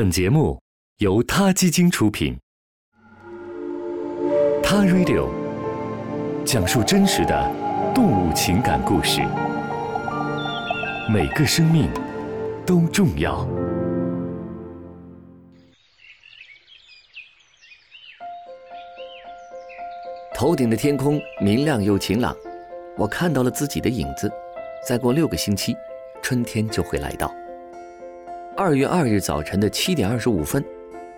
本节目由他基金出品，《他 Radio》讲述真实的动物情感故事，每个生命都重要。头顶的天空明亮又晴朗，我看到了自己的影子。再过六个星期，春天就会来到。二月二日早晨的七点二十五分，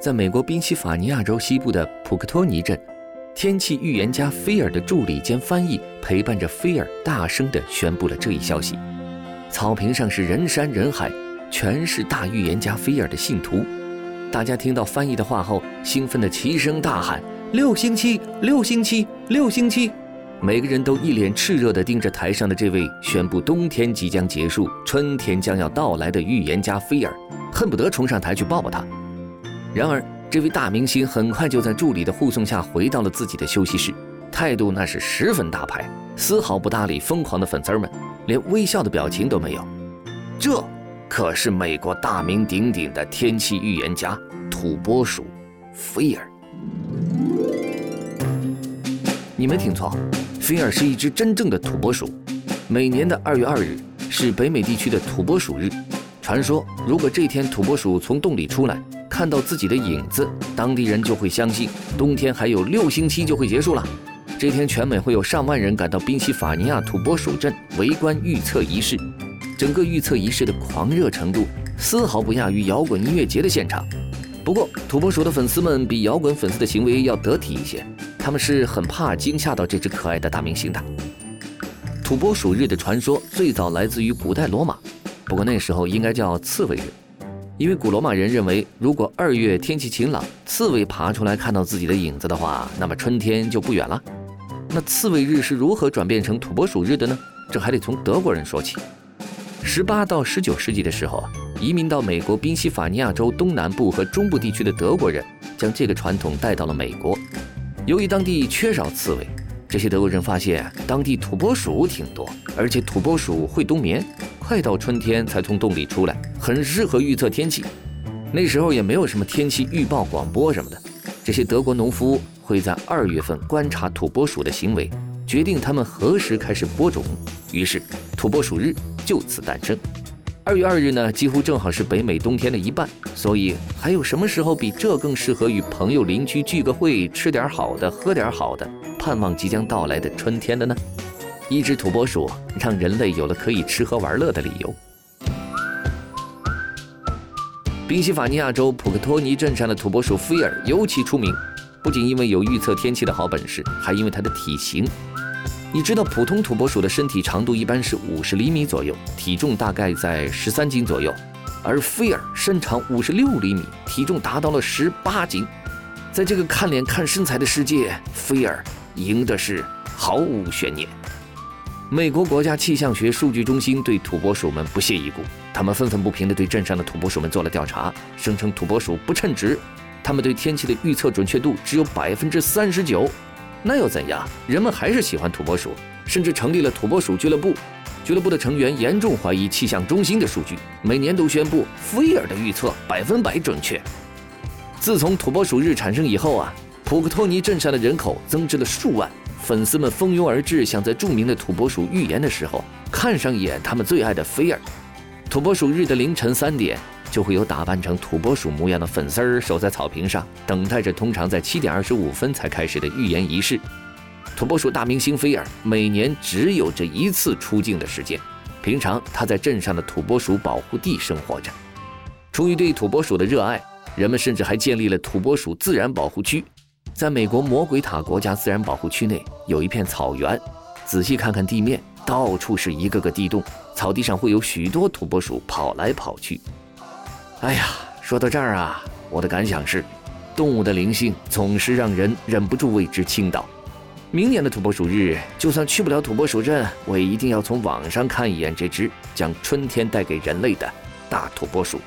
在美国宾夕法尼亚州西部的普克托尼镇，天气预言家菲尔的助理兼翻译陪伴着菲尔，大声地宣布了这一消息。草坪上是人山人海，全是大预言家菲尔的信徒。大家听到翻译的话后，兴奋地齐声大喊：“六星期，六星期，六星期！”每个人都一脸炽热地盯着台上的这位宣布冬天即将结束、春天将要到来的预言家菲尔，恨不得冲上台去抱抱他。然而，这位大明星很快就在助理的护送下回到了自己的休息室，态度那是十分大牌，丝毫不搭理疯狂的粉丝们，连微笑的表情都没有。这可是美国大名鼎鼎的天气预言家土拨鼠菲尔。你没听错。菲尔是一只真正的土拨鼠。每年的二月二日是北美地区的土拨鼠日。传说，如果这天土拨鼠从洞里出来，看到自己的影子，当地人就会相信冬天还有六星期就会结束了。这天，全美会有上万人赶到宾夕法尼亚土拨鼠镇围观预测仪式。整个预测仪式的狂热程度丝毫不亚于摇滚音乐节的现场。不过，土拨鼠的粉丝们比摇滚粉丝的行为要得体一些。他们是很怕惊吓到这只可爱的大明星的。土拨鼠日的传说最早来自于古代罗马，不过那时候应该叫刺猬日，因为古罗马人认为，如果二月天气晴朗，刺猬爬出来看到自己的影子的话，那么春天就不远了。那刺猬日是如何转变成土拨鼠日的呢？这还得从德国人说起。十八到十九世纪的时候啊，移民到美国宾夕法尼亚州东南部和中部地区的德国人将这个传统带到了美国。由于当地缺少刺猬，这些德国人发现当地土拨鼠挺多，而且土拨鼠会冬眠，快到春天才从洞里出来，很适合预测天气。那时候也没有什么天气预报广播什么的，这些德国农夫会在二月份观察土拨鼠的行为，决定他们何时开始播种。于是土拨鼠日就此诞生。二月二日呢，几乎正好是北美冬天的一半，所以还有什么时候比这更适合与朋友邻居聚个会，吃点好的，喝点好的，盼望即将到来的春天的呢？一只土拨鼠让人类有了可以吃喝玩乐的理由。宾夕法尼亚州普克托尼镇上的土拨鼠菲尔尤其出名，不仅因为有预测天气的好本事，还因为它的体型。你知道普通土拨鼠的身体长度一般是五十厘米左右，体重大概在十三斤左右，而菲尔身长五十六厘米，体重达到了十八斤。在这个看脸看身材的世界，菲尔赢的是毫无悬念。美国国家气象学数据中心对土拨鼠们不屑一顾，他们愤愤不平地对镇上的土拨鼠们做了调查，声称土拨鼠不称职，他们对天气的预测准确度只有百分之三十九。那又怎样？人们还是喜欢土拨鼠，甚至成立了土拨鼠俱乐部。俱乐部的成员严重怀疑气象中心的数据，每年都宣布菲尔的预测百分百准确。自从土拨鼠日产生以后啊，普克托尼镇上的人口增至了数万，粉丝们蜂拥而至，想在著名的土拨鼠预言的时候看上一眼他们最爱的菲尔。土拨鼠日的凌晨三点。就会有打扮成土拨鼠模样的粉丝儿守在草坪上，等待着通常在七点二十五分才开始的预言仪式。土拨鼠大明星菲尔每年只有这一次出镜的时间，平常他在镇上的土拨鼠保护地生活着。出于对土拨鼠的热爱，人们甚至还建立了土拨鼠自然保护区。在美国魔鬼塔国家自然保护区内有一片草原，仔细看看地面，到处是一个个地洞，草地上会有许多土拨鼠跑来跑去。哎呀，说到这儿啊，我的感想是，动物的灵性总是让人忍不住为之倾倒。明年的土拨鼠日，就算去不了土拨鼠镇，我也一定要从网上看一眼这只将春天带给人类的大土拨鼠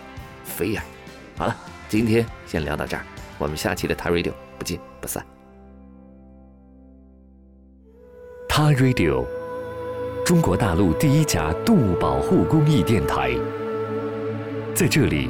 菲尔。好了，今天先聊到这儿，我们下期的 t a Radio 不见不散。他 Radio，中国大陆第一家动物保护公益电台，在这里。